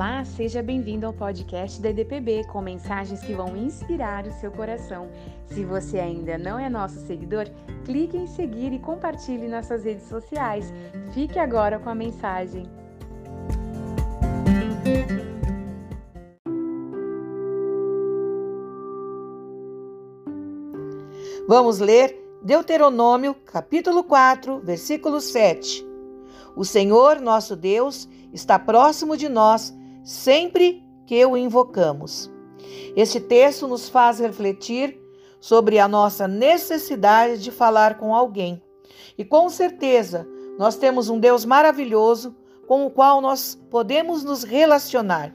Olá, seja bem-vindo ao podcast da EDPB com mensagens que vão inspirar o seu coração. Se você ainda não é nosso seguidor, clique em seguir e compartilhe nas suas redes sociais. Fique agora com a mensagem. Vamos ler Deuteronômio, capítulo 4, versículo 7. O Senhor, nosso Deus, está próximo de nós sempre que o invocamos. Este texto nos faz refletir sobre a nossa necessidade de falar com alguém. E com certeza, nós temos um Deus maravilhoso com o qual nós podemos nos relacionar.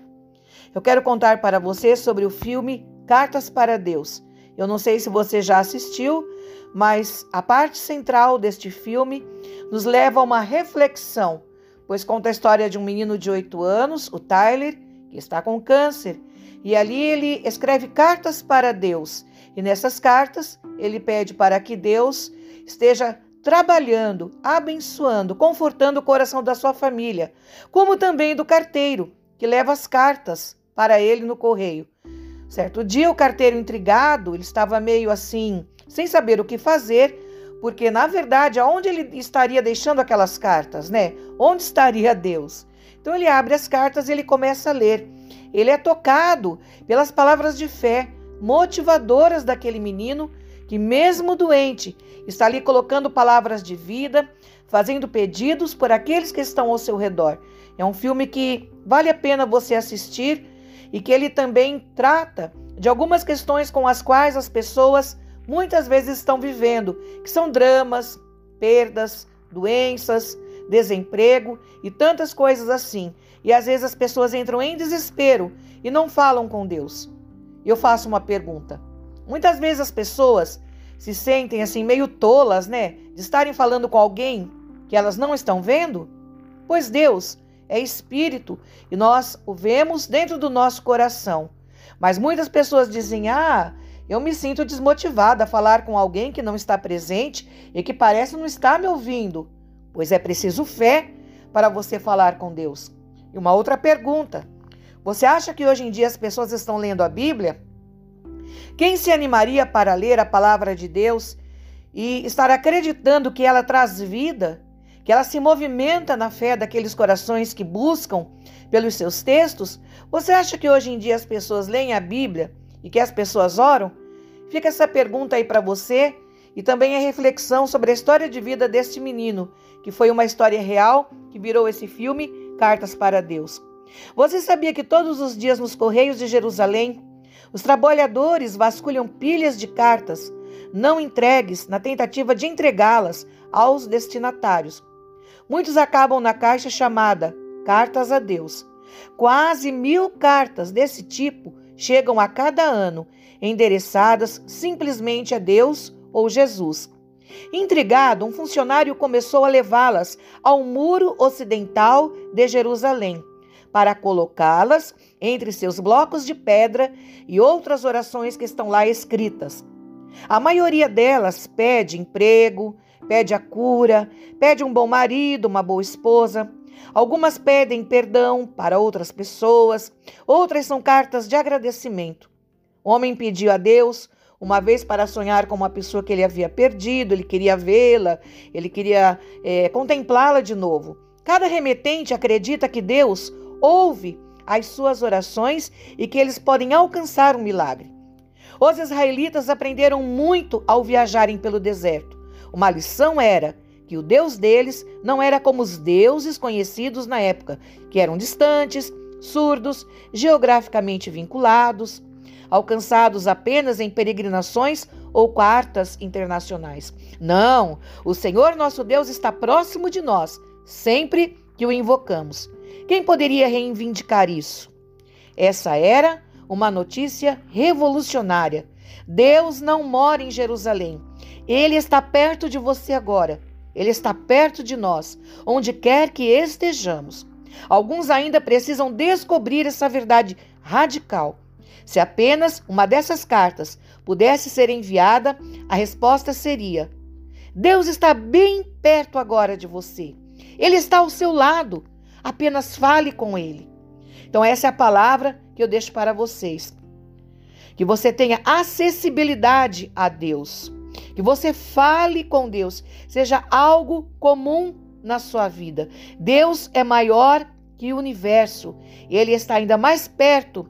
Eu quero contar para você sobre o filme Cartas para Deus. Eu não sei se você já assistiu, mas a parte central deste filme nos leva a uma reflexão, pois conta a história de um menino de 8 anos, o Tyler, que está com câncer, e ali ele escreve cartas para Deus. E nessas cartas ele pede para que Deus esteja trabalhando, abençoando, confortando o coração da sua família, como também do carteiro, que leva as cartas para ele no correio. Certo dia, o carteiro intrigado, ele estava meio assim, sem saber o que fazer, porque na verdade, aonde ele estaria deixando aquelas cartas, né? Onde estaria Deus? Então ele abre as cartas e ele começa a ler. Ele é tocado pelas palavras de fé motivadoras daquele menino que, mesmo doente, está ali colocando palavras de vida, fazendo pedidos por aqueles que estão ao seu redor. É um filme que vale a pena você assistir e que ele também trata de algumas questões com as quais as pessoas muitas vezes estão vivendo, que são dramas, perdas, doenças, desemprego e tantas coisas assim. E às vezes as pessoas entram em desespero e não falam com Deus. Eu faço uma pergunta. Muitas vezes as pessoas se sentem assim meio tolas, né, de estarem falando com alguém que elas não estão vendo? Pois Deus é espírito e nós o vemos dentro do nosso coração. Mas muitas pessoas dizem: "Ah, eu me sinto desmotivada a falar com alguém que não está presente e que parece não estar me ouvindo, pois é preciso fé para você falar com Deus. E uma outra pergunta: você acha que hoje em dia as pessoas estão lendo a Bíblia? Quem se animaria para ler a palavra de Deus e estar acreditando que ela traz vida, que ela se movimenta na fé daqueles corações que buscam pelos seus textos? Você acha que hoje em dia as pessoas leem a Bíblia e que as pessoas oram? Fica essa pergunta aí para você e também a reflexão sobre a história de vida deste menino, que foi uma história real que virou esse filme Cartas para Deus. Você sabia que todos os dias nos correios de Jerusalém, os trabalhadores vasculham pilhas de cartas não entregues na tentativa de entregá-las aos destinatários. Muitos acabam na caixa chamada Cartas a Deus. Quase mil cartas desse tipo chegam a cada ano, endereçadas simplesmente a Deus ou Jesus. Intrigado, um funcionário começou a levá-las ao muro ocidental de Jerusalém, para colocá-las entre seus blocos de pedra e outras orações que estão lá escritas. A maioria delas pede emprego, pede a cura, pede um bom marido, uma boa esposa. Algumas pedem perdão para outras pessoas, outras são cartas de agradecimento. O homem pediu a Deus uma vez para sonhar com uma pessoa que ele havia perdido, ele queria vê-la, ele queria é, contemplá-la de novo. Cada remetente acredita que Deus ouve as suas orações e que eles podem alcançar um milagre. Os israelitas aprenderam muito ao viajarem pelo deserto. Uma lição era que o Deus deles não era como os deuses conhecidos na época, que eram distantes, surdos, geograficamente vinculados, alcançados apenas em peregrinações ou quartas internacionais. Não, o Senhor nosso Deus está próximo de nós, sempre que o invocamos. Quem poderia reivindicar isso? Essa era uma notícia revolucionária. Deus não mora em Jerusalém. Ele está perto de você agora. Ele está perto de nós, onde quer que estejamos. Alguns ainda precisam descobrir essa verdade radical. Se apenas uma dessas cartas pudesse ser enviada, a resposta seria: Deus está bem perto agora de você. Ele está ao seu lado. Apenas fale com ele. Então, essa é a palavra que eu deixo para vocês. Que você tenha acessibilidade a Deus. Que você fale com Deus. Seja algo comum na sua vida. Deus é maior que o universo. Ele está ainda mais perto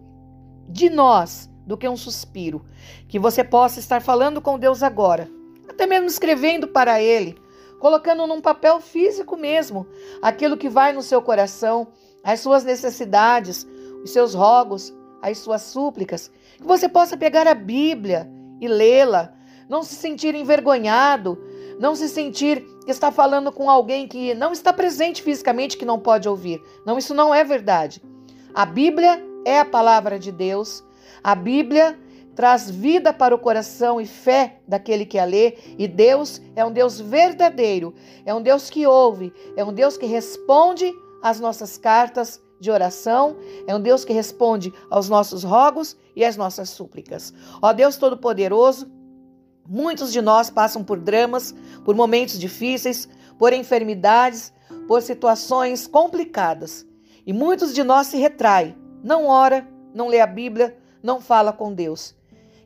de nós do que um suspiro. Que você possa estar falando com Deus agora, até mesmo escrevendo para Ele, colocando num papel físico mesmo aquilo que vai no seu coração, as suas necessidades, os seus rogos, as suas súplicas. Que você possa pegar a Bíblia e lê-la, não se sentir envergonhado, não se sentir que está falando com alguém que não está presente fisicamente, que não pode ouvir. Não, isso não é verdade. A Bíblia é a palavra de Deus. A Bíblia traz vida para o coração e fé daquele que a lê, e Deus é um Deus verdadeiro, é um Deus que ouve, é um Deus que responde às nossas cartas de oração, é um Deus que responde aos nossos rogos e às nossas súplicas. Ó Deus Todo-Poderoso, muitos de nós passam por dramas, por momentos difíceis, por enfermidades, por situações complicadas, e muitos de nós se retraem, não ora, não lê a Bíblia, não fala com Deus.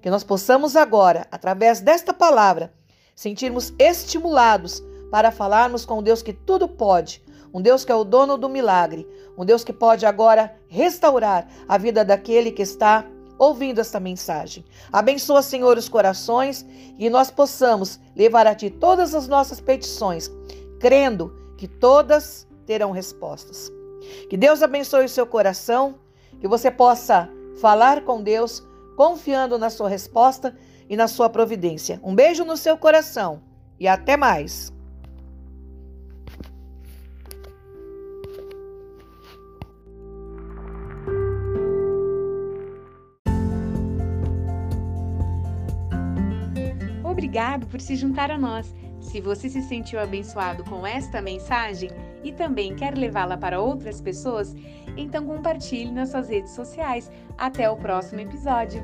Que nós possamos agora, através desta palavra, sentirmos estimulados para falarmos com Deus que tudo pode, um Deus que é o dono do milagre, um Deus que pode agora restaurar a vida daquele que está ouvindo esta mensagem. Abençoa, Senhor, os corações e nós possamos levar a Ti todas as nossas petições, crendo que todas terão respostas. Que Deus abençoe o seu coração, que você possa falar com Deus confiando na sua resposta e na sua providência. Um beijo no seu coração e até mais. Obrigado por se juntar a nós. Se você se sentiu abençoado com esta mensagem e também quer levá-la para outras pessoas, então compartilhe nas suas redes sociais. Até o próximo episódio.